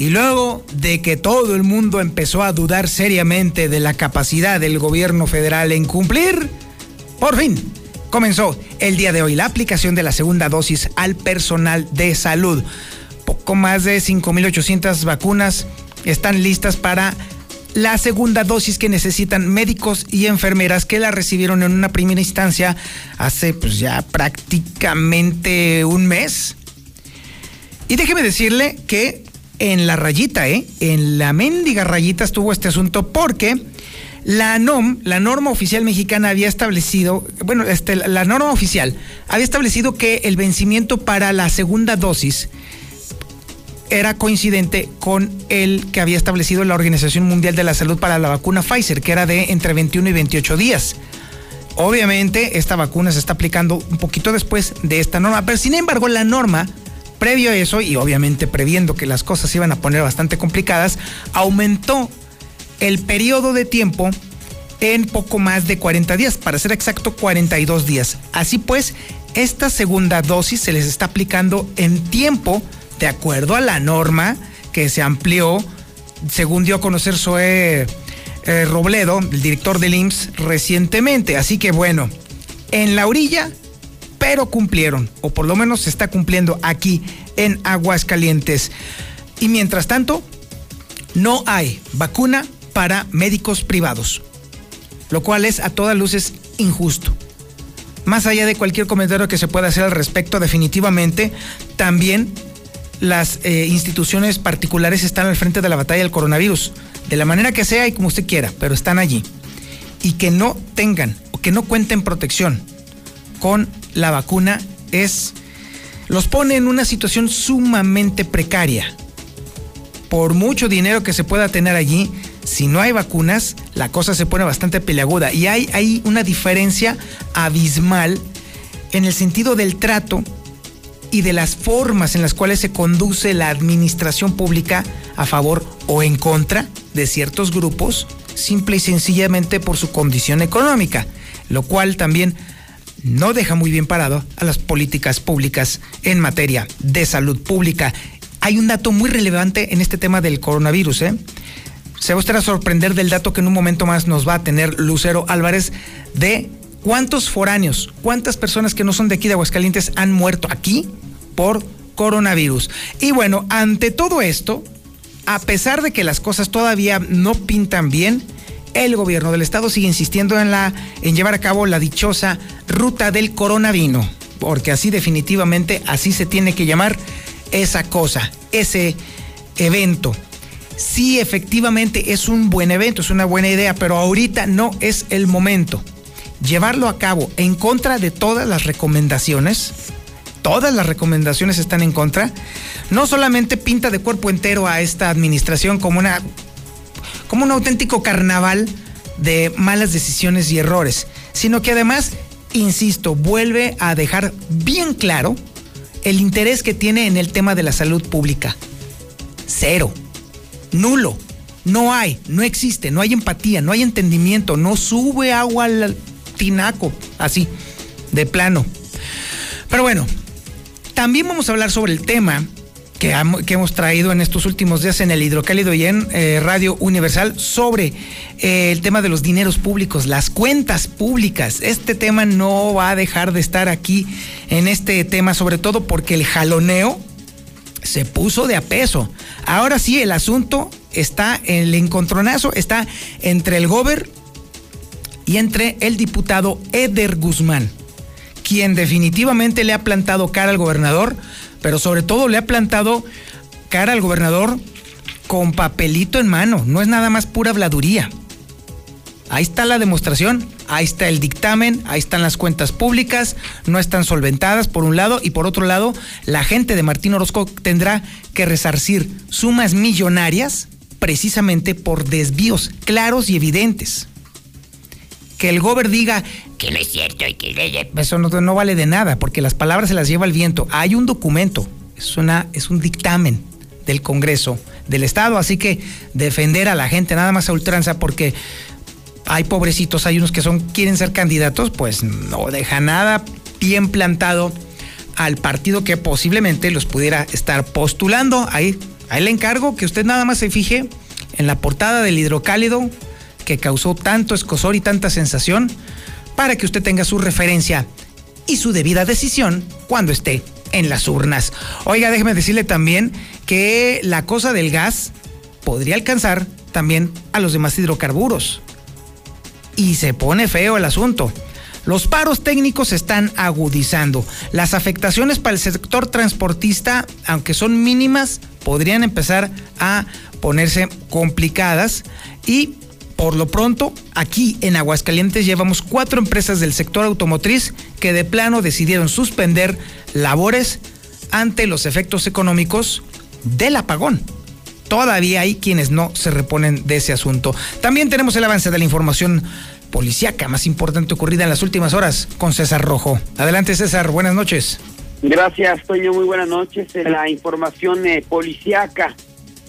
y luego de que todo el mundo empezó a dudar seriamente de la capacidad del gobierno federal en cumplir, por fin comenzó el día de hoy la aplicación de la segunda dosis al personal de salud. Poco más de 5.800 vacunas están listas para la segunda dosis que necesitan médicos y enfermeras que la recibieron en una primera instancia hace pues ya prácticamente un mes. Y déjeme decirle que en la rayita, ¿eh? En la mendiga rayita estuvo este asunto porque la NOM, la norma oficial mexicana había establecido, bueno, este, la norma oficial había establecido que el vencimiento para la segunda dosis era coincidente con el que había establecido la Organización Mundial de la Salud para la vacuna Pfizer, que era de entre 21 y 28 días. Obviamente, esta vacuna se está aplicando un poquito después de esta norma, pero sin embargo, la norma Previo a eso, y obviamente previendo que las cosas se iban a poner bastante complicadas, aumentó el periodo de tiempo en poco más de 40 días, para ser exacto 42 días. Así pues, esta segunda dosis se les está aplicando en tiempo de acuerdo a la norma que se amplió, según dio a conocer Zoe eh, Robledo, el director del IMSS, recientemente. Así que bueno, en la orilla pero cumplieron, o por lo menos se está cumpliendo aquí en Aguascalientes. Y mientras tanto, no hay vacuna para médicos privados, lo cual es a todas luces injusto. Más allá de cualquier comentario que se pueda hacer al respecto, definitivamente también las eh, instituciones particulares están al frente de la batalla del coronavirus, de la manera que sea y como usted quiera, pero están allí. Y que no tengan o que no cuenten protección con la vacuna es los pone en una situación sumamente precaria. Por mucho dinero que se pueda tener allí, si no hay vacunas, la cosa se pone bastante peleaguda. Y hay, hay una diferencia abismal en el sentido del trato y de las formas en las cuales se conduce la administración pública a favor o en contra de ciertos grupos, simple y sencillamente por su condición económica, lo cual también no deja muy bien parado a las políticas públicas en materia de salud pública. Hay un dato muy relevante en este tema del coronavirus. ¿eh? Se va a usted a sorprender del dato que en un momento más nos va a tener Lucero Álvarez de cuántos foráneos, cuántas personas que no son de aquí de Aguascalientes han muerto aquí por coronavirus. Y bueno, ante todo esto, a pesar de que las cosas todavía no pintan bien, el gobierno del estado sigue insistiendo en, la, en llevar a cabo la dichosa ruta del coronavino, porque así definitivamente, así se tiene que llamar esa cosa, ese evento. Sí, efectivamente es un buen evento, es una buena idea, pero ahorita no es el momento. Llevarlo a cabo en contra de todas las recomendaciones, todas las recomendaciones están en contra, no solamente pinta de cuerpo entero a esta administración como una como un auténtico carnaval de malas decisiones y errores, sino que además, insisto, vuelve a dejar bien claro el interés que tiene en el tema de la salud pública. Cero, nulo, no hay, no existe, no hay empatía, no hay entendimiento, no sube agua al tinaco, así, de plano. Pero bueno, también vamos a hablar sobre el tema que, hemos traído en estos últimos días en el Hidrocálido y en eh, Radio Universal sobre eh, el tema de los dineros públicos, las cuentas públicas. Este tema no va a dejar de estar aquí en este tema, sobre todo porque el jaloneo se puso de a peso. Ahora sí, el asunto está, el encontronazo está entre el gober y entre el diputado Eder Guzmán, quien definitivamente le ha plantado cara al gobernador, pero sobre todo le ha plantado cara al gobernador con papelito en mano, no es nada más pura habladuría. Ahí está la demostración, ahí está el dictamen, ahí están las cuentas públicas, no están solventadas por un lado y por otro lado, la gente de Martín Orozco tendrá que resarcir sumas millonarias precisamente por desvíos claros y evidentes. Que el gober diga que no es cierto y que eso no, no vale de nada, porque las palabras se las lleva el viento. Hay un documento, es, una, es un dictamen del Congreso del Estado, así que defender a la gente nada más a ultranza porque hay pobrecitos, hay unos que son quieren ser candidatos, pues no deja nada bien plantado al partido que posiblemente los pudiera estar postulando. Ahí, ahí le encargo que usted nada más se fije en la portada del hidrocálido que causó tanto escosor y tanta sensación para que usted tenga su referencia y su debida decisión cuando esté en las urnas. Oiga, déjeme decirle también que la cosa del gas podría alcanzar también a los demás hidrocarburos. Y se pone feo el asunto. Los paros técnicos se están agudizando. Las afectaciones para el sector transportista, aunque son mínimas, podrían empezar a ponerse complicadas y por lo pronto, aquí en Aguascalientes llevamos cuatro empresas del sector automotriz que de plano decidieron suspender labores ante los efectos económicos del apagón. Todavía hay quienes no se reponen de ese asunto. También tenemos el avance de la información policíaca más importante ocurrida en las últimas horas con César Rojo. Adelante César, buenas noches. Gracias, Toño, muy buenas noches. La información eh, policíaca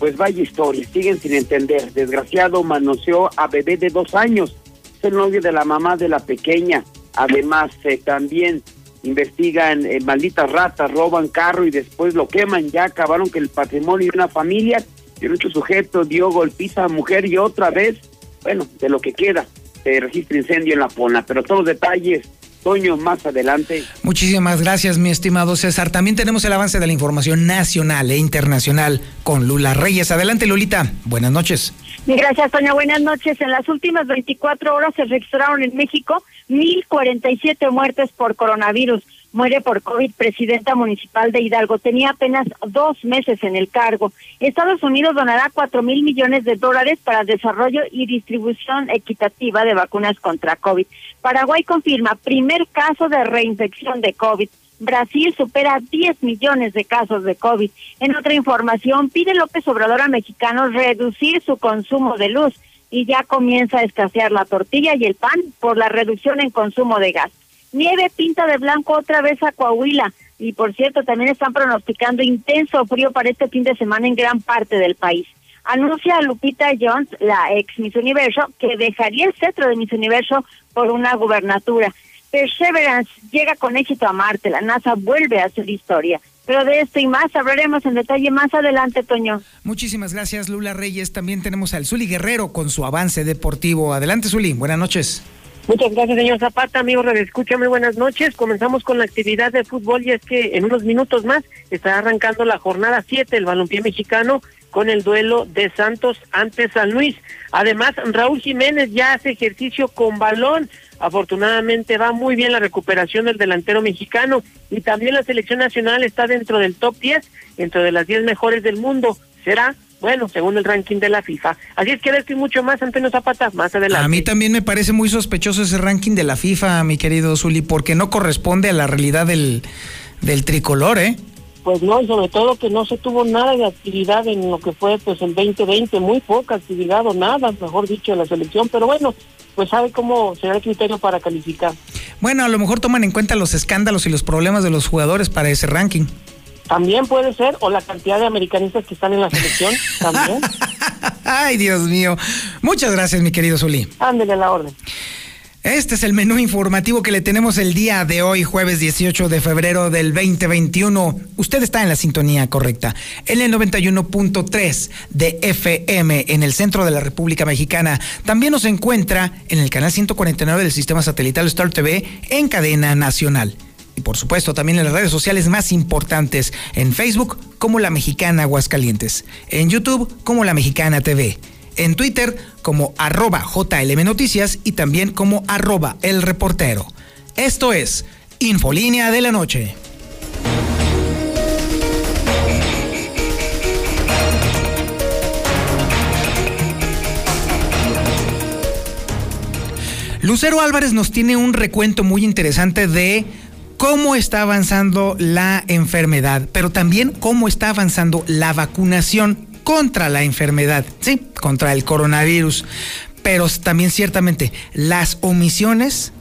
pues vaya historia, siguen sin entender. Desgraciado manoseó a bebé de dos años, es el novio de la mamá de la pequeña. Además, eh, también investigan eh, malditas ratas, roban carro y después lo queman. Ya acabaron que el patrimonio de una familia y otro sujeto dio golpiza a mujer y otra vez, bueno, de lo que queda, se registra incendio en la Pona. Pero todos los detalles Toño, más adelante. Muchísimas gracias, mi estimado César. También tenemos el avance de la información nacional e internacional con Lula Reyes. Adelante, Lulita. Buenas noches. Gracias, Toño. Buenas noches. En las últimas 24 horas se registraron en México 1.047 muertes por coronavirus muere por COVID presidenta municipal de Hidalgo. Tenía apenas dos meses en el cargo. Estados Unidos donará cuatro mil millones de dólares para desarrollo y distribución equitativa de vacunas contra COVID. Paraguay confirma primer caso de reinfección de COVID. Brasil supera 10 millones de casos de COVID. En otra información, pide López Obrador a mexicanos reducir su consumo de luz y ya comienza a escasear la tortilla y el pan por la reducción en consumo de gas. Nieve pinta de blanco otra vez a Coahuila. Y por cierto, también están pronosticando intenso frío para este fin de semana en gran parte del país. Anuncia Lupita Jones, la ex Miss Universo, que dejaría el cetro de Miss Universo por una gubernatura. Perseverance llega con éxito a Marte. La NASA vuelve a hacer historia. Pero de esto y más hablaremos en detalle más adelante, Toño. Muchísimas gracias, Lula Reyes. También tenemos al Zuli Guerrero con su avance deportivo. Adelante, Zuli. Buenas noches. Muchas gracias, señor Zapata. Amigos, escucha, muy buenas noches. Comenzamos con la actividad de fútbol y es que en unos minutos más estará arrancando la jornada 7 del balompié mexicano con el duelo de Santos ante San Luis. Además, Raúl Jiménez ya hace ejercicio con balón. Afortunadamente va muy bien la recuperación del delantero mexicano y también la selección nacional está dentro del top 10, dentro de las 10 mejores del mundo. Será bueno, según el ranking de la FIFA. Así es que esto y mucho más, Antonio Zapata, más adelante. A mí también me parece muy sospechoso ese ranking de la FIFA, mi querido Zuli, porque no corresponde a la realidad del, del tricolor, ¿eh? Pues no, y sobre todo que no se tuvo nada de actividad en lo que fue pues el 2020, muy poca actividad o nada, mejor dicho, la selección, pero bueno, pues sabe cómo será el criterio para calificar. Bueno, a lo mejor toman en cuenta los escándalos y los problemas de los jugadores para ese ranking. También puede ser, o la cantidad de americanistas que están en la selección, también. Ay, Dios mío. Muchas gracias, mi querido Zuli. Ándele la orden. Este es el menú informativo que le tenemos el día de hoy, jueves 18 de febrero del 2021. Usted está en la sintonía correcta, en el 91.3 de FM en el centro de la República Mexicana. También nos encuentra en el canal 149 del sistema satelital Star TV en cadena nacional por supuesto también en las redes sociales más importantes, en Facebook como La Mexicana Aguascalientes, en YouTube como La Mexicana TV, en Twitter como arroba JLM Noticias y también como arroba el reportero. Esto es Infolínea de la Noche. Lucero Álvarez nos tiene un recuento muy interesante de cómo está avanzando la enfermedad, pero también cómo está avanzando la vacunación contra la enfermedad, sí, contra el coronavirus. Pero también ciertamente las omisiones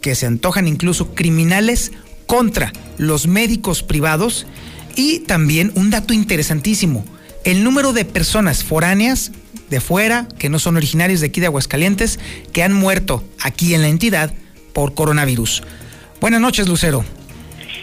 que se antojan incluso criminales contra los médicos privados y también un dato interesantísimo, el número de personas foráneas de fuera, que no son originarios de aquí de Aguascalientes, que han muerto aquí en la entidad por coronavirus. Buenas noches, Lucero.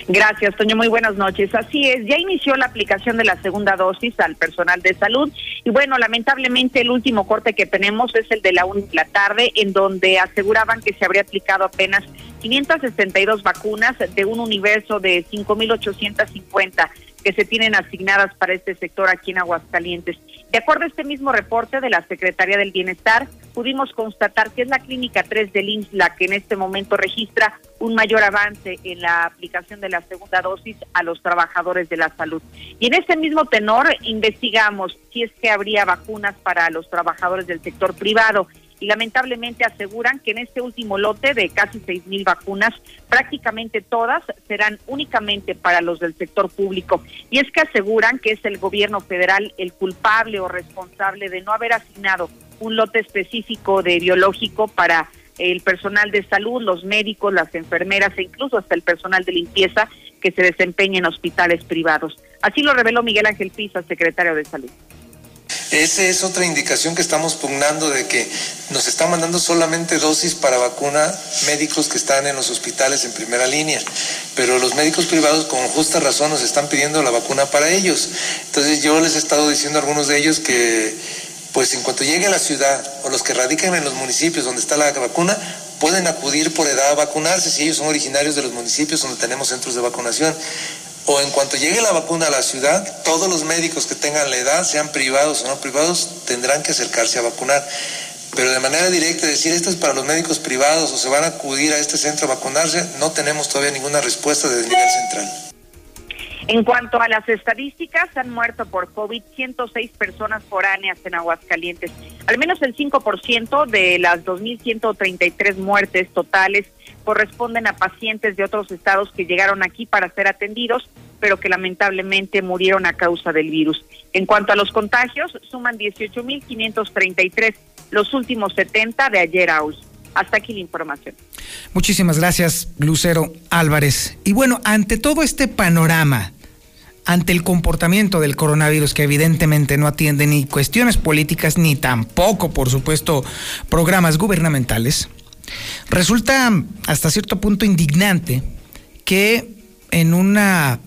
Gracias, Toño. Muy buenas noches. Así es, ya inició la aplicación de la segunda dosis al personal de salud. Y bueno, lamentablemente el último corte que tenemos es el de la, la tarde, en donde aseguraban que se habría aplicado apenas 562 vacunas de un universo de 5.850 que se tienen asignadas para este sector aquí en Aguascalientes. De acuerdo a este mismo reporte de la Secretaría del Bienestar, pudimos constatar que es la Clínica 3 del IMSS la que en este momento registra un mayor avance en la aplicación de la segunda dosis a los trabajadores de la salud. Y en este mismo tenor investigamos si es que habría vacunas para los trabajadores del sector privado y lamentablemente aseguran que en este último lote de casi seis mil vacunas, prácticamente todas serán únicamente para los del sector público. Y es que aseguran que es el gobierno federal el culpable o responsable de no haber asignado un lote específico de biológico para el personal de salud, los médicos, las enfermeras e incluso hasta el personal de limpieza que se desempeña en hospitales privados. Así lo reveló Miguel Ángel Pisa, secretario de Salud. Esa es otra indicación que estamos pugnando de que nos están mandando solamente dosis para vacuna médicos que están en los hospitales en primera línea, pero los médicos privados con justa razón nos están pidiendo la vacuna para ellos. Entonces yo les he estado diciendo a algunos de ellos que pues en cuanto llegue a la ciudad o los que radican en los municipios donde está la vacuna, pueden acudir por edad a vacunarse. Si ellos son originarios de los municipios donde tenemos centros de vacunación o en cuanto llegue la vacuna a la ciudad, todos los médicos que tengan la edad, sean privados o no privados, tendrán que acercarse a vacunar. Pero de manera directa decir esto es para los médicos privados o se van a acudir a este centro a vacunarse, no tenemos todavía ninguna respuesta desde el nivel central. En cuanto a las estadísticas, han muerto por COVID 106 personas foráneas en Aguascalientes. Al menos el 5% de las 2.133 muertes totales corresponden a pacientes de otros estados que llegaron aquí para ser atendidos, pero que lamentablemente murieron a causa del virus. En cuanto a los contagios, suman 18.533 los últimos 70 de ayer a hoy. Hasta aquí la información. Muchísimas gracias, Lucero Álvarez. Y bueno, ante todo este panorama, ante el comportamiento del coronavirus que evidentemente no atiende ni cuestiones políticas ni tampoco, por supuesto, programas gubernamentales, resulta hasta cierto punto indignante que en una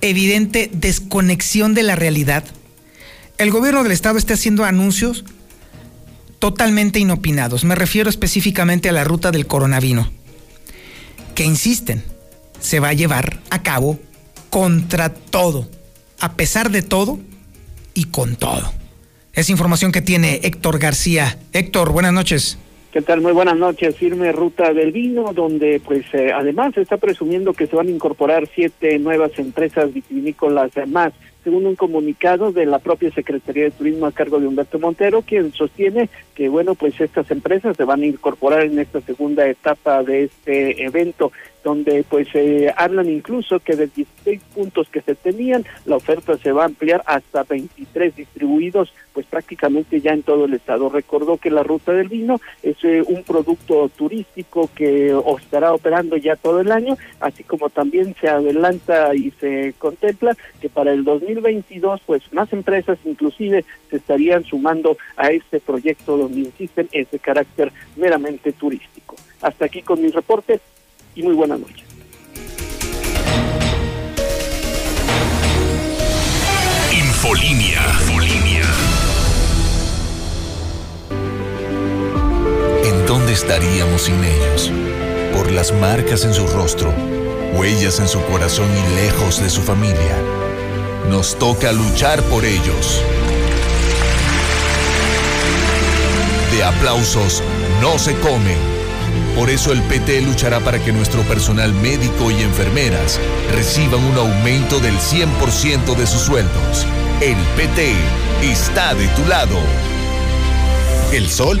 evidente desconexión de la realidad, el gobierno del estado esté haciendo anuncios totalmente inopinados. Me refiero específicamente a la ruta del coronavirus, que insisten, se va a llevar a cabo contra todo, a pesar de todo y con todo. Es información que tiene Héctor García. Héctor, buenas noches. ¿Qué tal? Muy buenas noches. Firme Ruta del Vino, donde pues eh, además se está presumiendo que se van a incorporar siete nuevas empresas vitivinícolas más según un comunicado de la propia Secretaría de Turismo a cargo de Humberto Montero, quien sostiene que, bueno, pues estas empresas se van a incorporar en esta segunda etapa de este evento donde pues eh, hablan incluso que de 16 puntos que se tenían, la oferta se va a ampliar hasta 23 distribuidos, pues prácticamente ya en todo el estado. Recordó que la ruta del vino es eh, un producto turístico que estará operando ya todo el año, así como también se adelanta y se contempla que para el 2022 pues más empresas inclusive se estarían sumando a este proyecto donde insisten ese carácter meramente turístico. Hasta aquí con mis reportes y muy buenas noches. Infolinia. Infolinia. ¿En dónde estaríamos sin ellos? Por las marcas en su rostro, huellas en su corazón y lejos de su familia. Nos toca luchar por ellos. de aplausos no se comen. Por eso el PT luchará para que nuestro personal médico y enfermeras reciban un aumento del 100% de sus sueldos. El PT está de tu lado. El sol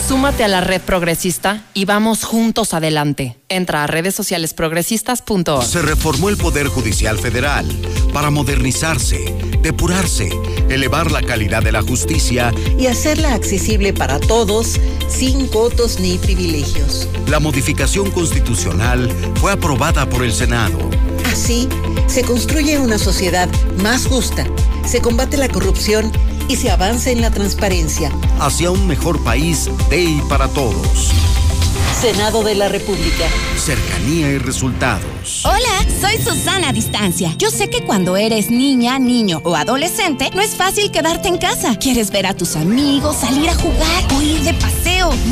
súmate a la red progresista y vamos juntos adelante. Entra a redes sociales progresistas.org. Se reformó el Poder Judicial Federal para modernizarse, depurarse, elevar la calidad de la justicia y hacerla accesible para todos, sin cotos ni privilegios. La modificación constitucional fue aprobada por el Senado. Así, se construye una sociedad más justa, se combate la corrupción y se avanza en la transparencia. Hacia un mejor país de y para todos. Senado de la República. Cercanía y resultados. Hola, soy Susana Distancia. Yo sé que cuando eres niña, niño o adolescente, no es fácil quedarte en casa. Quieres ver a tus amigos, salir a jugar o ir de paseo.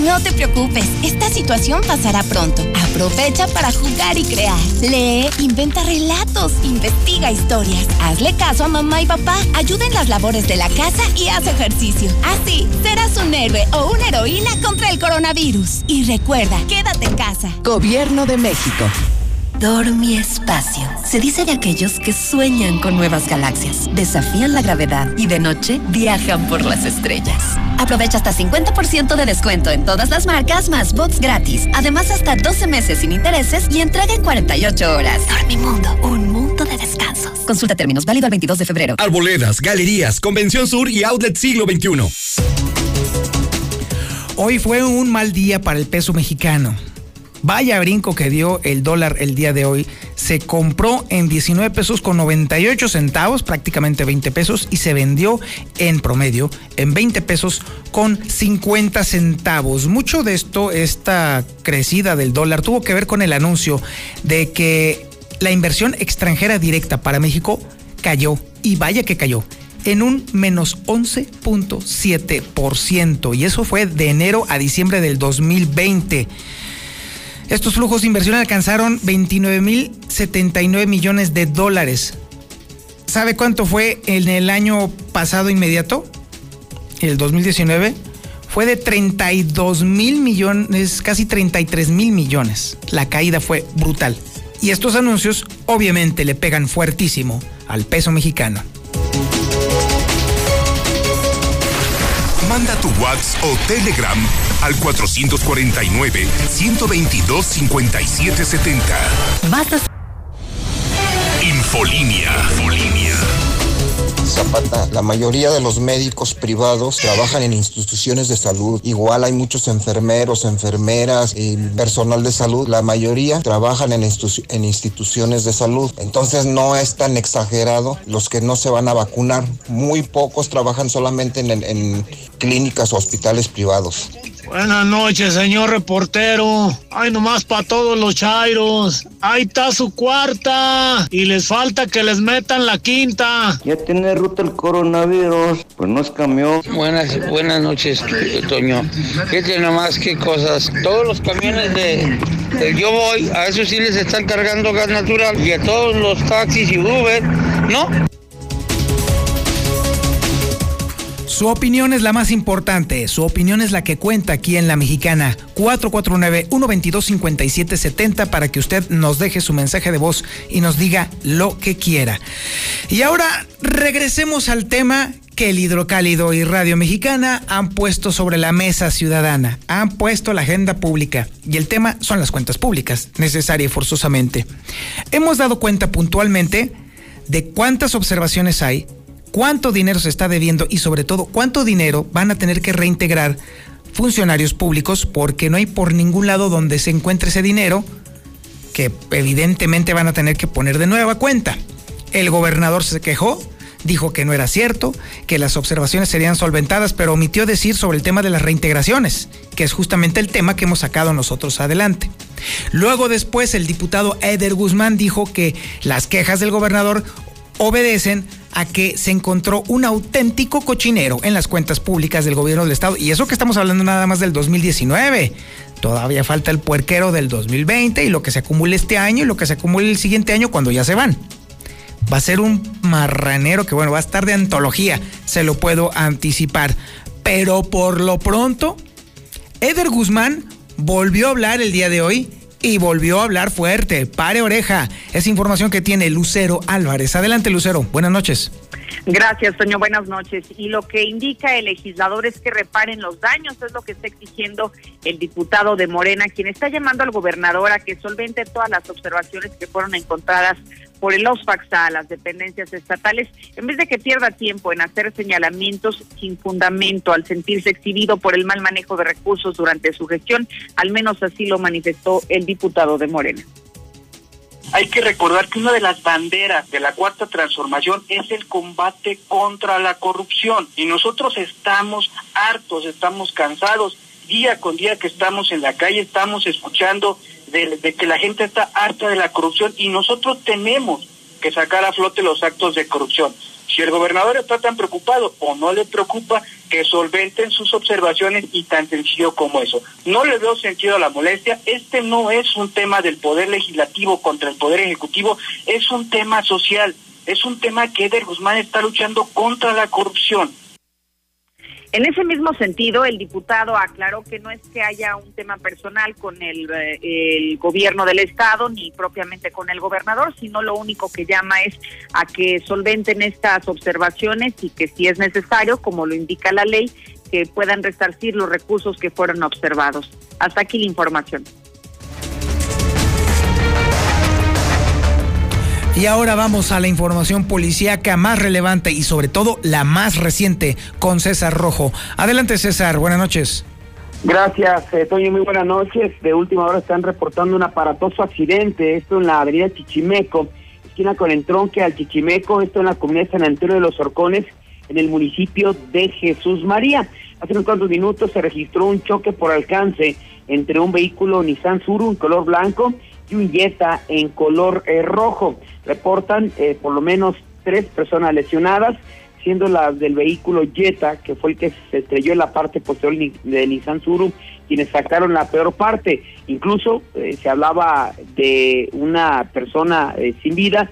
No te preocupes, esta situación pasará pronto. Aprovecha para jugar y crear. Lee, inventa relatos, investiga historias. Hazle caso a mamá y papá. Ayuda en las labores de la casa y haz ejercicio. Así serás un héroe o una heroína contra el coronavirus. Y recuerda, quédate en casa. Gobierno de México. Dormi Espacio. Se dice de aquellos que sueñan con nuevas galaxias, desafían la gravedad y de noche viajan por las estrellas. Aprovecha hasta 50% de descuento en todas las marcas más bots gratis. Además, hasta 12 meses sin intereses y entrega en 48 horas. Dormimundo, un mundo de descansos. Consulta términos válido el 22 de febrero. Arboledas, galerías, Convención Sur y Outlet Siglo XXI. Hoy fue un mal día para el peso mexicano. Vaya brinco que dio el dólar el día de hoy. Se compró en 19 pesos con 98 centavos, prácticamente 20 pesos, y se vendió en promedio en 20 pesos con 50 centavos. Mucho de esto, esta crecida del dólar, tuvo que ver con el anuncio de que la inversión extranjera directa para México cayó. Y vaya que cayó en un menos 11.7%. Y eso fue de enero a diciembre del 2020. Estos flujos de inversión alcanzaron 29.079 millones de dólares. ¿Sabe cuánto fue en el año pasado inmediato? El 2019 fue de 32 mil millones, casi 33 mil millones. La caída fue brutal. Y estos anuncios obviamente le pegan fuertísimo al peso mexicano. Manda tu WhatsApp o Telegram al 449-122-5770. Infolínea. Infolínea. Zapata, la mayoría de los médicos privados trabajan en instituciones de salud. Igual hay muchos enfermeros, enfermeras y personal de salud. La mayoría trabajan en, instituciones de salud. Entonces no es tan exagerado los que no se van a vacunar. Muy pocos trabajan solamente en, en clínicas o hospitales privados. Buenas noches, señor reportero. Ay, nomás para todos los chairos. Ahí está su cuarta. Y les falta que les metan la quinta. Ya tiene ruta el coronavirus. Pues nos cambió. Buenas, buenas noches, Toño. Fíjate nomás qué cosas. Todos los camiones de, de Yo Voy, a eso sí les están cargando gas natural. Y a todos los taxis y Uber, ¿no? Su opinión es la más importante, su opinión es la que cuenta aquí en La Mexicana. 449-122-5770 para que usted nos deje su mensaje de voz y nos diga lo que quiera. Y ahora regresemos al tema que el Hidrocálido y Radio Mexicana han puesto sobre la mesa ciudadana, han puesto la agenda pública y el tema son las cuentas públicas, necesaria y forzosamente. Hemos dado cuenta puntualmente de cuántas observaciones hay cuánto dinero se está debiendo y sobre todo cuánto dinero van a tener que reintegrar funcionarios públicos porque no hay por ningún lado donde se encuentre ese dinero que evidentemente van a tener que poner de nueva cuenta. El gobernador se quejó, dijo que no era cierto, que las observaciones serían solventadas, pero omitió decir sobre el tema de las reintegraciones, que es justamente el tema que hemos sacado nosotros adelante. Luego después el diputado Eder Guzmán dijo que las quejas del gobernador obedecen a que se encontró un auténtico cochinero en las cuentas públicas del gobierno del estado. Y eso que estamos hablando nada más del 2019. Todavía falta el puerquero del 2020 y lo que se acumule este año y lo que se acumule el siguiente año cuando ya se van. Va a ser un marranero que, bueno, va a estar de antología, se lo puedo anticipar. Pero por lo pronto, Eder Guzmán volvió a hablar el día de hoy y volvió a hablar fuerte. Pare oreja. Es información que tiene Lucero Álvarez. Adelante, Lucero. Buenas noches. Gracias, Toño. Buenas noches. Y lo que indica el legislador es que reparen los daños, es lo que está exigiendo el diputado de Morena, quien está llamando al gobernador a que solvente todas las observaciones que fueron encontradas por el OSFAX a las dependencias estatales, en vez de que pierda tiempo en hacer señalamientos sin fundamento al sentirse exhibido por el mal manejo de recursos durante su gestión, al menos así lo manifestó el diputado de Morena. Hay que recordar que una de las banderas de la cuarta transformación es el combate contra la corrupción. Y nosotros estamos hartos, estamos cansados, día con día que estamos en la calle estamos escuchando de, que la gente está harta de la corrupción y nosotros tenemos que sacar a flote los actos de corrupción. Si el gobernador está tan preocupado o no le preocupa, que solventen sus observaciones y tan sencillo como eso. No le veo sentido a la molestia. Este no es un tema del poder legislativo contra el poder ejecutivo, es un tema social. Es un tema que Eder Guzmán está luchando contra la corrupción. En ese mismo sentido, el diputado aclaró que no es que haya un tema personal con el, eh, el, gobierno del estado ni propiamente con el gobernador, sino lo único que llama es a que solventen estas observaciones y que si es necesario, como lo indica la ley, que puedan resarcir los recursos que fueron observados. Hasta aquí la información. Y ahora vamos a la información policíaca más relevante y sobre todo la más reciente con César Rojo. Adelante César, buenas noches. Gracias, eh, Toño, muy buenas noches. De última hora están reportando un aparatoso accidente, esto en la avenida Chichimeco, esquina con entronque al Chichimeco, esto en la comunidad de San Antonio de los Orcones, en el municipio de Jesús María. Hace unos cuantos minutos se registró un choque por alcance entre un vehículo Nissan Suru en color blanco y un Jetta en color eh, rojo. Reportan eh, por lo menos tres personas lesionadas, siendo las del vehículo Jetta, que fue el que se estrelló en la parte posterior de Nissan Suru, quienes sacaron la peor parte. Incluso eh, se hablaba de una persona sin vida,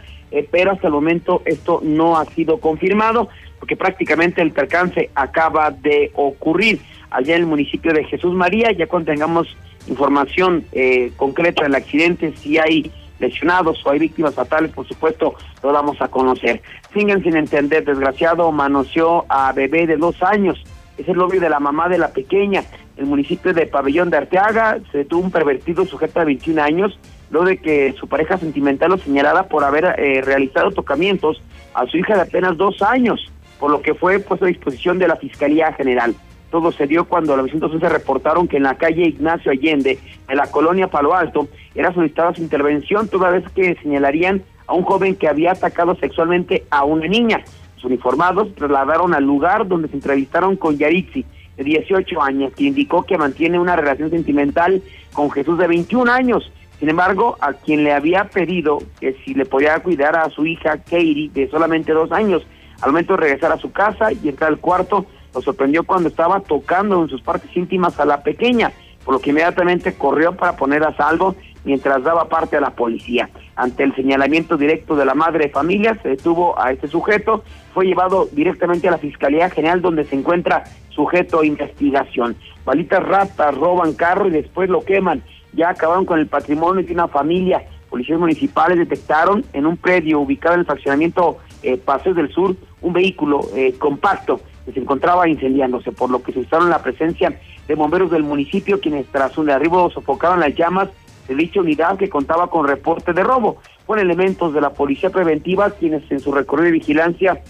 pero hasta el momento esto no ha sido confirmado, porque prácticamente el percance acaba de ocurrir allá en el municipio de Jesús María. Ya cuando tengamos información eh, concreta del accidente, si hay lesionados o hay víctimas fatales, por supuesto, lo vamos a conocer. Siguen sin entender, desgraciado, manoseó a bebé de dos años. Es el novio de la mamá de la pequeña. El municipio de Pabellón de Arteaga se detuvo un pervertido sujeto de 21 años, luego de que su pareja sentimental lo señalara por haber eh, realizado tocamientos a su hija de apenas dos años, por lo que fue puesto a disposición de la Fiscalía General. Todo se dio cuando los vecinos se reportaron que en la calle Ignacio Allende, en la colonia Palo Alto, era solicitada su intervención, toda vez que señalarían a un joven que había atacado sexualmente a una niña. Los uniformados trasladaron al lugar donde se entrevistaron con Yarixi, de 18 años, que indicó que mantiene una relación sentimental con Jesús de 21 años. Sin embargo, a quien le había pedido que si le podía cuidar a su hija Katie, de solamente dos años, al momento de regresar a su casa y entrar al cuarto, lo sorprendió cuando estaba tocando en sus partes íntimas a la pequeña, por lo que inmediatamente corrió para poner a salvo mientras daba parte a la policía. Ante el señalamiento directo de la madre de familia, se detuvo a este sujeto, fue llevado directamente a la Fiscalía General donde se encuentra sujeto a investigación. Balitas ratas roban carro y después lo queman. Ya acabaron con el patrimonio de una familia. Policías municipales detectaron en un predio ubicado en el fraccionamiento eh, Paseos del Sur un vehículo eh, compacto que se encontraba incendiándose, por lo que se usaron la presencia de bomberos del municipio, quienes tras un derribo sofocaron las llamas de dicha unidad que contaba con reporte de robo. Con elementos de la policía preventiva, quienes en su recorrido de vigilancia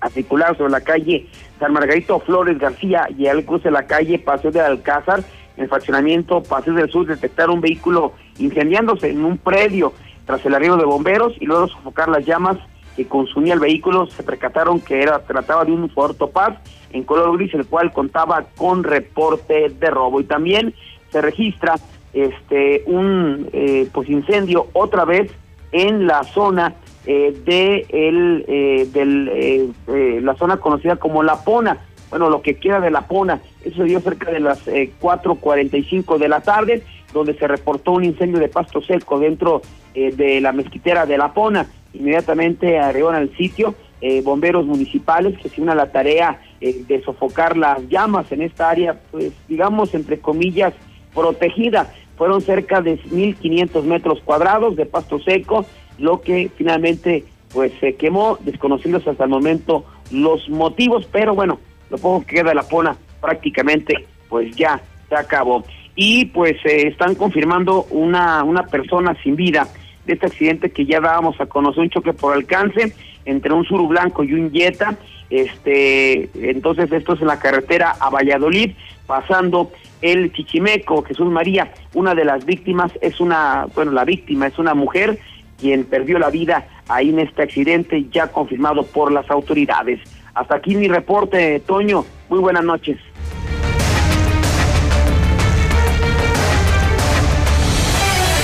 articularon sobre la calle San Margarito Flores García y al cruce de la calle Paseo de Alcázar, en el fraccionamiento Paseo del Sur, detectaron un vehículo incendiándose en un predio tras el arribo de bomberos y luego sofocar las llamas que consumía el vehículo se percataron que era trataba de un Ford Topaz en color gris el cual contaba con reporte de robo. Y también se registra este un eh, pues incendio otra vez en la zona eh, de el eh, del eh, la zona conocida como La Pona. Bueno lo que queda de La Pona eso dio cerca de las 4:45 de la tarde donde se reportó un incendio de pasto seco dentro de la mezquitera de La Pona inmediatamente arribaron al sitio eh, bomberos municipales que se unen a la tarea eh, de sofocar las llamas en esta área, pues digamos, entre comillas, protegida. Fueron cerca de 1.500 metros cuadrados de pasto seco, lo que finalmente pues se quemó, desconocidos hasta el momento los motivos, pero bueno, lo poco que queda de la pona prácticamente pues ya se acabó. Y pues eh, están confirmando una, una persona sin vida de este accidente que ya dábamos a conocer, un choque por alcance entre un suru blanco y un Jetta. Este, entonces esto es en la carretera a Valladolid, pasando el Chichimeco, Jesús María, una de las víctimas es una, bueno, la víctima es una mujer quien perdió la vida ahí en este accidente ya confirmado por las autoridades. Hasta aquí mi reporte, Toño. Muy buenas noches.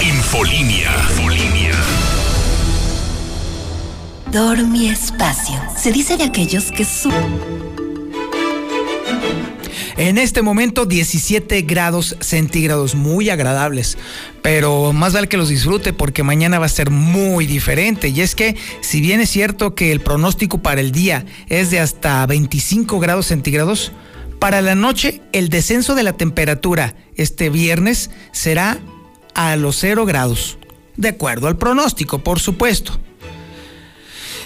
Infolinia. Dormi espacio. Se dice de aquellos que su En este momento 17 grados centígrados, muy agradables, pero más vale que los disfrute porque mañana va a ser muy diferente. Y es que si bien es cierto que el pronóstico para el día es de hasta 25 grados centígrados, para la noche el descenso de la temperatura este viernes será a los 0 grados, de acuerdo al pronóstico, por supuesto.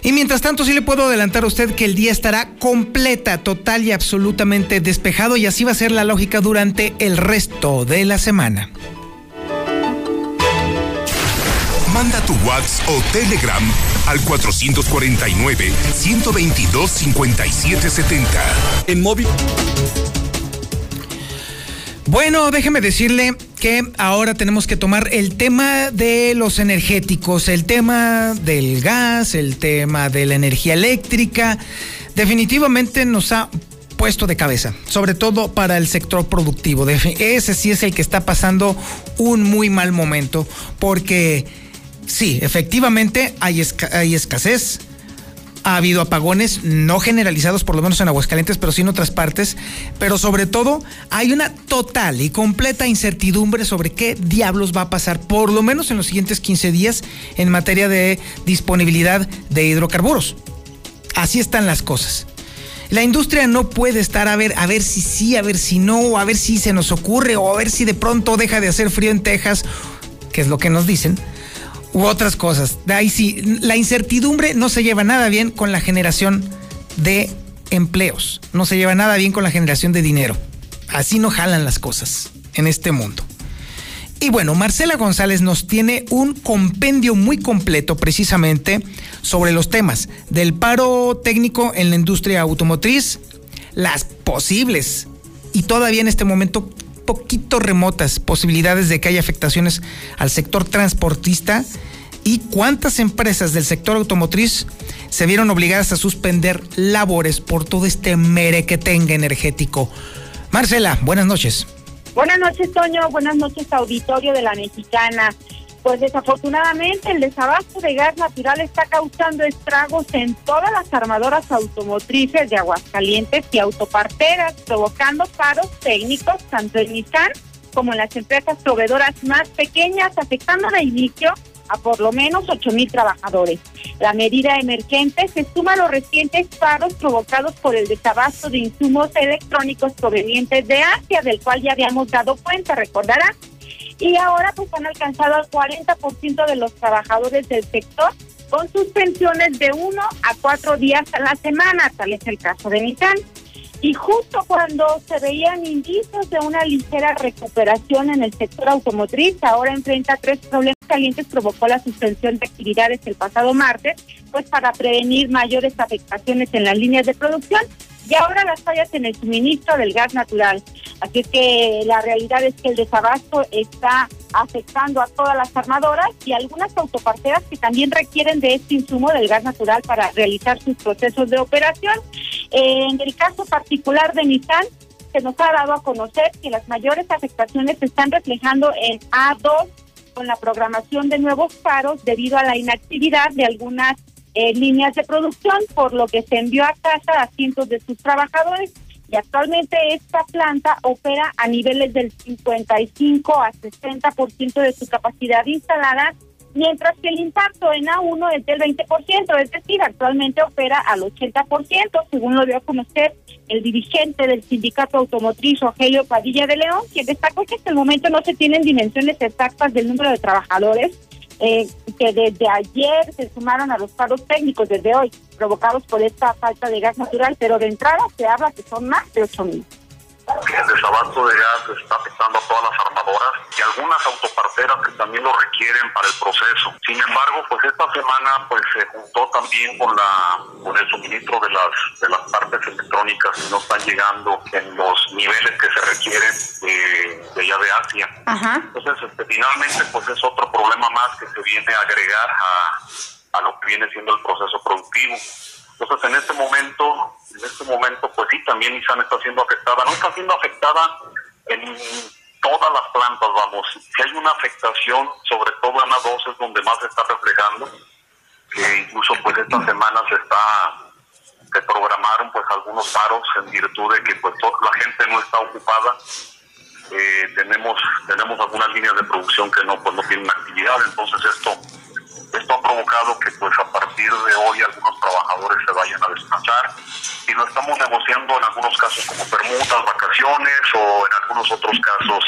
Y mientras tanto, sí le puedo adelantar a usted que el día estará completa, total y absolutamente despejado y así va a ser la lógica durante el resto de la semana. Manda tu WhatsApp o Telegram al 449-122-5770. En móvil. Bueno, déjeme decirle que ahora tenemos que tomar el tema de los energéticos, el tema del gas, el tema de la energía eléctrica. Definitivamente nos ha puesto de cabeza, sobre todo para el sector productivo. Ese sí es el que está pasando un muy mal momento, porque sí, efectivamente hay, hay escasez, ha habido apagones no generalizados, por lo menos en Aguascalientes, pero sí en otras partes. Pero sobre todo, hay una total y completa incertidumbre sobre qué diablos va a pasar, por lo menos en los siguientes 15 días, en materia de disponibilidad de hidrocarburos. Así están las cosas. La industria no puede estar a ver, a ver si sí, a ver si no, a ver si se nos ocurre, o a ver si de pronto deja de hacer frío en Texas, que es lo que nos dicen u otras cosas. De ahí sí, la incertidumbre no se lleva nada bien con la generación de empleos, no se lleva nada bien con la generación de dinero. Así no jalan las cosas en este mundo. Y bueno, Marcela González nos tiene un compendio muy completo precisamente sobre los temas del paro técnico en la industria automotriz, las posibles y todavía en este momento poquito remotas posibilidades de que haya afectaciones al sector transportista y cuántas empresas del sector automotriz se vieron obligadas a suspender labores por todo este merequetengue energético. Marcela, buenas noches. Buenas noches, Toño. Buenas noches, auditorio de la Mexicana. Pues desafortunadamente el desabasto de gas natural está causando estragos en todas las armadoras automotrices de Aguascalientes y autoparteras, provocando paros técnicos tanto en Nissan como en las empresas proveedoras más pequeñas, afectando de inicio a por lo menos 8 mil trabajadores. La medida emergente se suma a los recientes paros provocados por el desabasto de insumos electrónicos provenientes de Asia, del cual ya habíamos dado cuenta, recordará. Y ahora pues han alcanzado al 40% de los trabajadores del sector con suspensiones de uno a cuatro días a la semana, tal es el caso de Nissan. Y justo cuando se veían indicios de una ligera recuperación en el sector automotriz, ahora enfrenta tres problemas calientes, provocó la suspensión de actividades el pasado martes, pues para prevenir mayores afectaciones en las líneas de producción y ahora las fallas en el suministro del gas natural. Así que la realidad es que el desabasto está afectando a todas las armadoras y algunas autoparteras que también requieren de este insumo del gas natural para realizar sus procesos de operación. Eh, en el caso particular de Nissan, se nos ha dado a conocer que las mayores afectaciones se están reflejando en A2 con la programación de nuevos paros debido a la inactividad de algunas eh, líneas de producción, por lo que se envió a casa a cientos de sus trabajadores. Y actualmente esta planta opera a niveles del 55 a 60% de su capacidad instalada, mientras que el impacto en A1 es del 20%, es decir, actualmente opera al 80%, según lo dio a conocer el dirigente del sindicato automotriz Rogelio Padilla de León, quien destacó que hasta el momento no se tienen dimensiones exactas del número de trabajadores eh, que desde ayer se sumaron a los paros técnicos desde hoy, provocados por esta falta de gas natural, pero de entrada se habla que son más de 8 mil el desabasto de gas está afectando a todas las armadoras y algunas autoparteras que también lo requieren para el proceso. Sin embargo, pues esta semana pues se juntó también con la con el suministro de las de las partes electrónicas que no están llegando en los niveles que se requieren de, allá de Asia. Entonces, este, finalmente pues es otro problema más que se viene a agregar a, a lo que viene siendo el proceso productivo. Entonces, en este momento, en este momento, pues sí, también Nissan está siendo afectada. No está siendo afectada en todas las plantas, vamos. Si hay una afectación, sobre todo en la 2 es donde más se está reflejando, que incluso pues esta semana se está se programaron pues algunos paros en virtud de que pues la gente no está ocupada eh, tenemos tenemos algunas líneas de producción que no pues no tienen actividad entonces esto provocado que pues a partir de hoy algunos trabajadores se vayan a descansar y lo estamos negociando en algunos casos como permutas, vacaciones o en algunos otros casos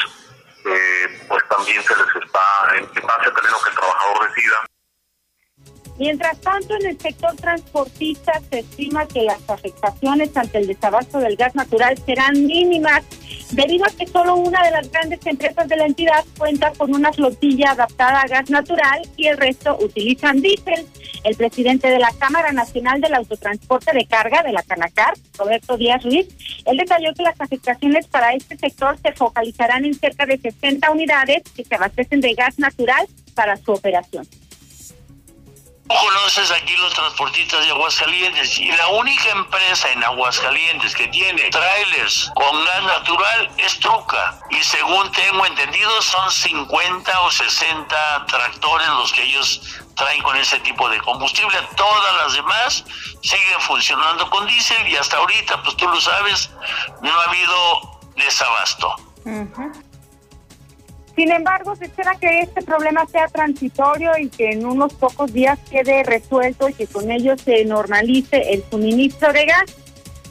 eh, pues también se les está en base a tener lo que el trabajador decida. Mientras tanto, en el sector transportista se estima que las afectaciones ante el desabasto del gas natural serán mínimas debido a que solo una de las grandes empresas de la entidad cuenta con una flotilla adaptada a gas natural y el resto utilizan diésel. El presidente de la Cámara Nacional del Autotransporte de Carga de la Canacar, Roberto Díaz Ruiz, él detalló que las afectaciones para este sector se focalizarán en cerca de 60 unidades que se abastecen de gas natural para su operación conoces aquí los transportistas de Aguascalientes y la única empresa en Aguascalientes que tiene trailers con gas natural es Truca y según tengo entendido son 50 o 60 tractores los que ellos traen con ese tipo de combustible. Todas las demás siguen funcionando con diésel y hasta ahorita, pues tú lo sabes, no ha habido desabasto. Sin embargo, se espera que este problema sea transitorio y que en unos pocos días quede resuelto y que con ello se normalice el suministro de gas.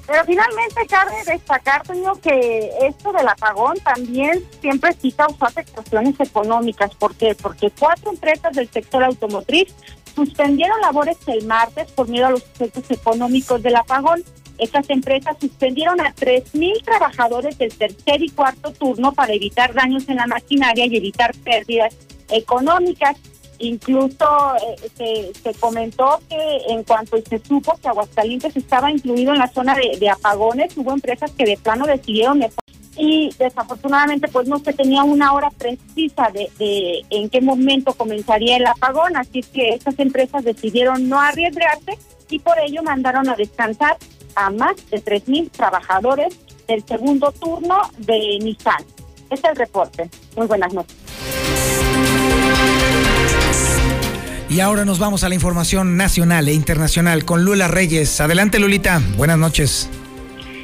Pero finalmente cabe destacar, Toño, que esto del apagón también siempre sí causó afectaciones económicas. ¿Por qué? Porque cuatro empresas del sector automotriz suspendieron labores el martes por miedo a los efectos económicos del apagón. Estas empresas suspendieron a 3.000 trabajadores del tercer y cuarto turno para evitar daños en la maquinaria y evitar pérdidas económicas. Incluso eh, se, comentó que en cuanto se supo que Aguascalientes estaba incluido en la zona de, apagones, hubo empresas que de plano decidieron y desafortunadamente pues no se tenía una hora precisa de, de en qué momento comenzaría el apagón, así que estas empresas decidieron no arriesgarse y por ello mandaron a descansar a más de 3.000 trabajadores del segundo turno de Nissan. Este es el reporte. Muy buenas noches. Y ahora nos vamos a la información nacional e internacional con Lula Reyes. Adelante, Lulita. Buenas noches.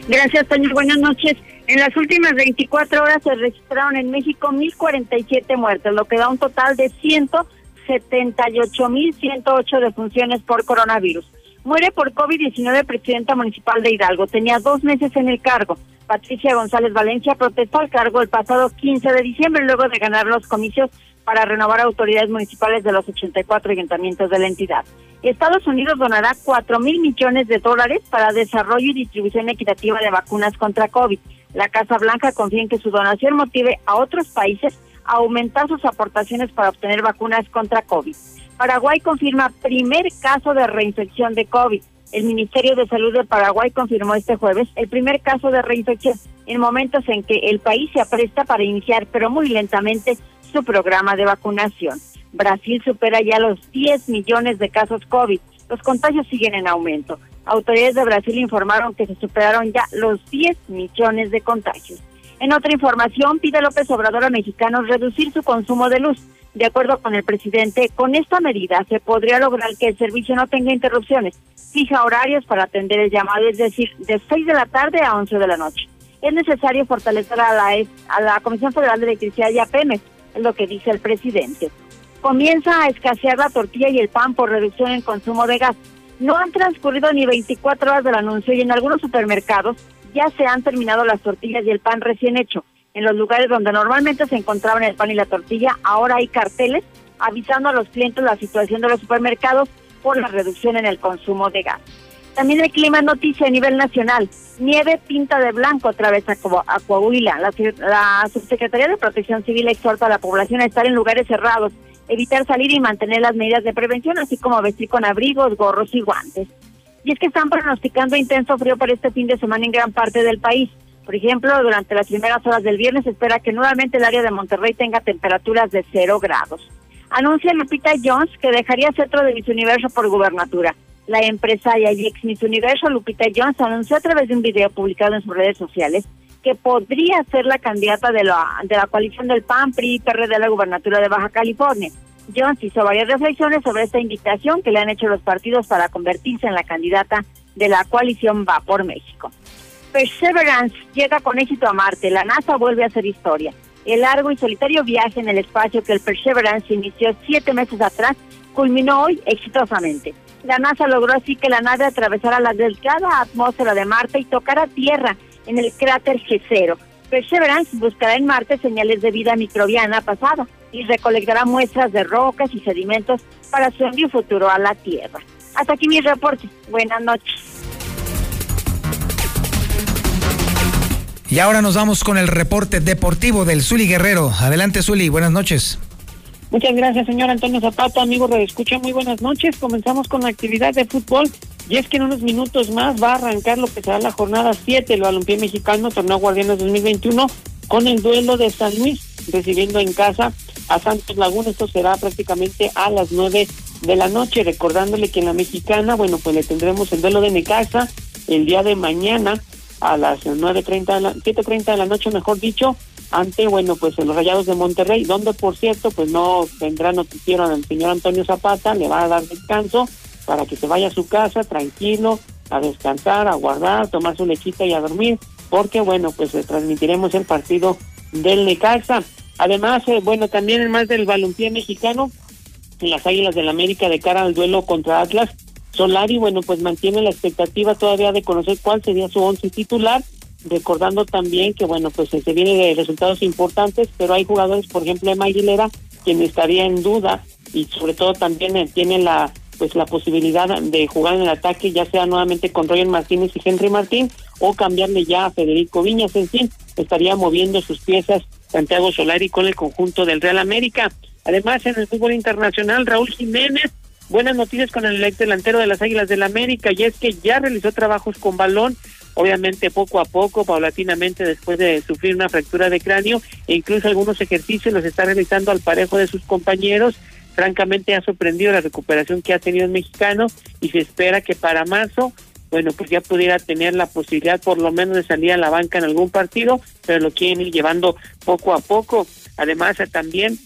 Gracias, Toño. Buenas noches. En las últimas 24 horas se registraron en México 1.047 muertes, lo que da un total de 178.108 defunciones por coronavirus. Muere por COVID-19 presidenta municipal de Hidalgo. Tenía dos meses en el cargo. Patricia González Valencia protestó al cargo el pasado 15 de diciembre luego de ganar los comicios para renovar autoridades municipales de los 84 ayuntamientos de la entidad. Estados Unidos donará 4 mil millones de dólares para desarrollo y distribución equitativa de vacunas contra COVID. La Casa Blanca confía en que su donación motive a otros países a aumentar sus aportaciones para obtener vacunas contra COVID. Paraguay confirma primer caso de reinfección de COVID. El Ministerio de Salud de Paraguay confirmó este jueves el primer caso de reinfección en momentos en que el país se apresta para iniciar, pero muy lentamente, su programa de vacunación. Brasil supera ya los 10 millones de casos COVID. Los contagios siguen en aumento. Autoridades de Brasil informaron que se superaron ya los 10 millones de contagios. En otra información, pide López Obrador a mexicanos reducir su consumo de luz. De acuerdo con el presidente, con esta medida se podría lograr que el servicio no tenga interrupciones. Fija horarios para atender el llamado, es decir, de 6 de la tarde a 11 de la noche. Es necesario fortalecer a la, a la Comisión Federal de Electricidad y a Pemex es lo que dice el presidente. Comienza a escasear la tortilla y el pan por reducción en consumo de gas. No han transcurrido ni 24 horas del anuncio y en algunos supermercados ya se han terminado las tortillas y el pan recién hecho. En los lugares donde normalmente se encontraban el pan y la tortilla, ahora hay carteles avisando a los clientes la situación de los supermercados por la reducción en el consumo de gas. También el clima noticia a nivel nacional. Nieve pinta de blanco otra vez a, Coahuila. La, la Subsecretaría de Protección Civil exhorta a la población a estar en lugares cerrados, evitar salir y mantener las medidas de prevención, así como vestir con abrigos, gorros y guantes. Y es que están pronosticando intenso frío para este fin de semana en gran parte del país. Por ejemplo, durante las primeras horas del viernes se espera que nuevamente el área de Monterrey tenga temperaturas de cero grados. Anuncia Lupita Jones que dejaría centro de Miss Universo por gubernatura. La empresaria y ex Miss Universo Lupita Jones anunció a través de un video publicado en sus redes sociales que podría ser la candidata de la, de la coalición del PAN, PRI y PRD de la gubernatura de Baja California. Jones hizo varias reflexiones sobre esta invitación que le han hecho los partidos para convertirse en la candidata de la coalición Va por México. Perseverance llega con éxito a Marte. La NASA vuelve a hacer historia. El largo y solitario viaje en el espacio que el Perseverance inició siete meses atrás culminó hoy exitosamente. La NASA logró así que la nave atravesara la delgada atmósfera de Marte y tocara tierra en el cráter G0. Perseverance buscará en Marte señales de vida microbiana pasada y recolectará muestras de rocas y sedimentos para su envío futuro a la Tierra. Hasta aquí mi reporte. Buenas noches. Y ahora nos vamos con el reporte deportivo del Zuli Guerrero. Adelante, Zuli. Buenas noches. Muchas gracias, señor Antonio Zapata. Amigo de Escucha, muy buenas noches. Comenzamos con la actividad de fútbol. Y es que en unos minutos más va a arrancar lo que será la jornada 7 del Balompié Mexicano, Torneo Guardianes 2021, con el duelo de San Luis, recibiendo en casa a Santos Laguna. Esto será prácticamente a las 9 de la noche. Recordándole que en la mexicana, bueno, pues le tendremos el duelo de Necaxa el día de mañana a las 9.30 de la, 7.30 de la noche, mejor dicho, ante, bueno, pues los Rayados de Monterrey, donde por cierto, pues no tendrá noticiero al señor Antonio Zapata, le va a dar descanso para que se vaya a su casa tranquilo, a descansar, a guardar, tomar su lechita y a dormir, porque bueno, pues le transmitiremos el partido del Necaxa. Además, eh, bueno, también en más del balompié mexicano, las Águilas del América de cara al duelo contra Atlas, Solari, bueno, pues mantiene la expectativa todavía de conocer cuál sería su once titular, recordando también que, bueno, pues se viene de resultados importantes, pero hay jugadores, por ejemplo, Emma Aguilera, quien estaría en duda y sobre todo también eh, tiene la pues la posibilidad de jugar en el ataque, ya sea nuevamente con Roger Martínez y Henry Martín, o cambiarle ya a Federico Viñas, en fin, estaría moviendo sus piezas Santiago Solari con el conjunto del Real América. Además, en el fútbol internacional, Raúl Jiménez, buenas noticias con el ex delantero de las Águilas del América, y es que ya realizó trabajos con balón, obviamente poco a poco, paulatinamente, después de sufrir una fractura de cráneo, e incluso algunos ejercicios los está realizando al parejo de sus compañeros, francamente ha sorprendido la recuperación que ha tenido el mexicano y se espera que para marzo, bueno, pues ya pudiera tener la posibilidad por lo menos de salir a la banca en algún partido, pero lo quieren ir llevando poco a poco. Además, también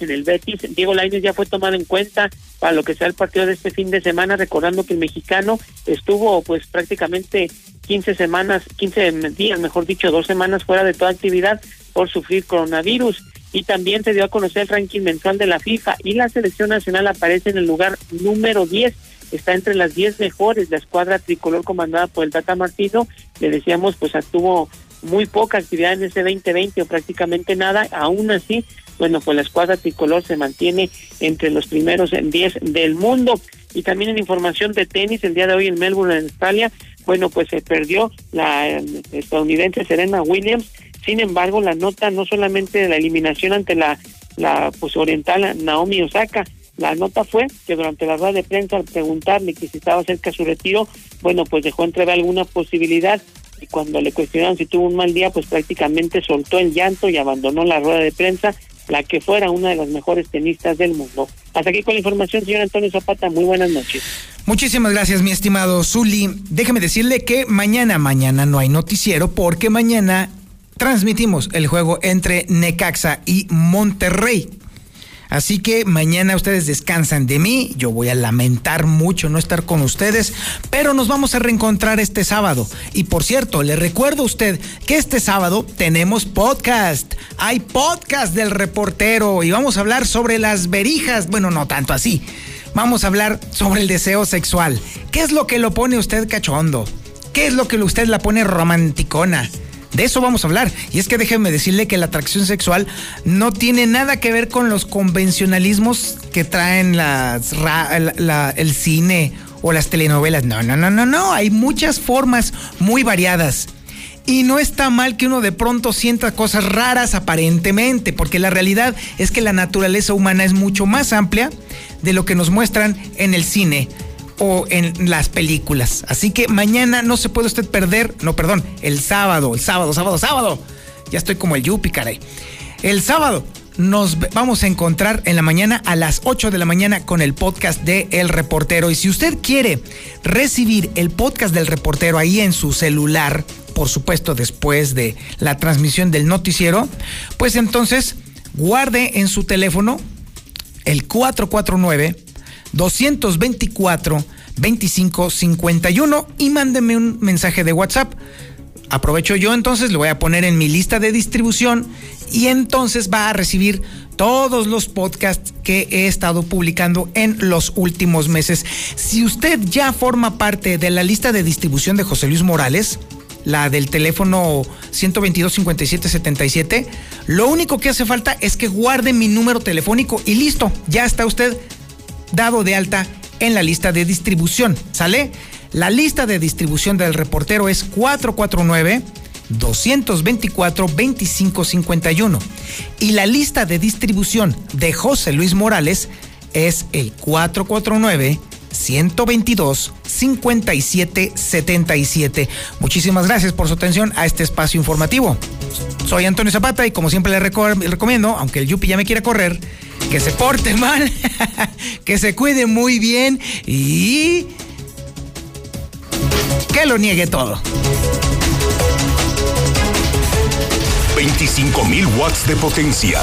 en el Betis, Diego Lainez ya fue tomado en cuenta para lo que sea el partido de este fin de semana, recordando que el mexicano estuvo pues prácticamente 15 semanas, 15 días, mejor dicho, dos semanas fuera de toda actividad por sufrir coronavirus y también se dio a conocer el ranking mensual de la FIFA y la selección nacional aparece en el lugar número 10 está entre las 10 mejores. La escuadra tricolor comandada por el Tata Martino le decíamos pues tuvo muy poca actividad en ese 2020 o prácticamente nada. Aún así bueno pues la escuadra tricolor se mantiene entre los primeros 10 del mundo y también en información de tenis el día de hoy en Melbourne en Australia bueno pues se perdió la eh, estadounidense Serena Williams sin embargo, la nota no solamente de la eliminación ante la, la pues, oriental Naomi Osaka, la nota fue que durante la rueda de prensa al preguntarle que si estaba cerca su retiro, bueno, pues dejó entrever alguna posibilidad y cuando le cuestionaron si tuvo un mal día, pues prácticamente soltó el llanto y abandonó la rueda de prensa, la que fuera una de las mejores tenistas del mundo. Hasta aquí con la información, señor Antonio Zapata. Muy buenas noches. Muchísimas gracias, mi estimado Zuli. Déjeme decirle que mañana, mañana no hay noticiero porque mañana transmitimos el juego entre Necaxa y Monterrey. Así que mañana ustedes descansan de mí. Yo voy a lamentar mucho no estar con ustedes, pero nos vamos a reencontrar este sábado. Y por cierto, le recuerdo a usted que este sábado tenemos podcast. Hay podcast del reportero y vamos a hablar sobre las verijas. Bueno, no tanto así. Vamos a hablar sobre el deseo sexual. ¿Qué es lo que lo pone usted cachondo? ¿Qué es lo que usted la pone romanticona? De eso vamos a hablar. Y es que déjenme decirle que la atracción sexual no tiene nada que ver con los convencionalismos que traen el cine o las telenovelas. No, no, no, no, no. Hay muchas formas muy variadas. Y no está mal que uno de pronto sienta cosas raras aparentemente, porque la realidad es que la naturaleza humana es mucho más amplia de lo que nos muestran en el cine o en las películas. Así que mañana no se puede usted perder, no, perdón, el sábado, el sábado, sábado, sábado. Ya estoy como el Yupi, caray. El sábado nos vamos a encontrar en la mañana a las 8 de la mañana con el podcast de El Reportero. Y si usted quiere recibir el podcast del reportero ahí en su celular, por supuesto después de la transmisión del noticiero, pues entonces guarde en su teléfono el 449 224 2551 y mándeme un mensaje de WhatsApp. Aprovecho yo entonces, lo voy a poner en mi lista de distribución y entonces va a recibir todos los podcasts que he estado publicando en los últimos meses. Si usted ya forma parte de la lista de distribución de José Luis Morales, la del teléfono 122 57 77, lo único que hace falta es que guarde mi número telefónico y listo, ya está usted dado de alta en la lista de distribución. ¿Sale? La lista de distribución del reportero es 449 224 2551 y la lista de distribución de José Luis Morales es el 449 122 5777. Muchísimas gracias por su atención a este espacio informativo. Soy Antonio Zapata y como siempre le recomiendo, aunque el Yupi ya me quiera correr, que se porte mal, que se cuide muy bien y que lo niegue todo. 25 mil watts de potencia.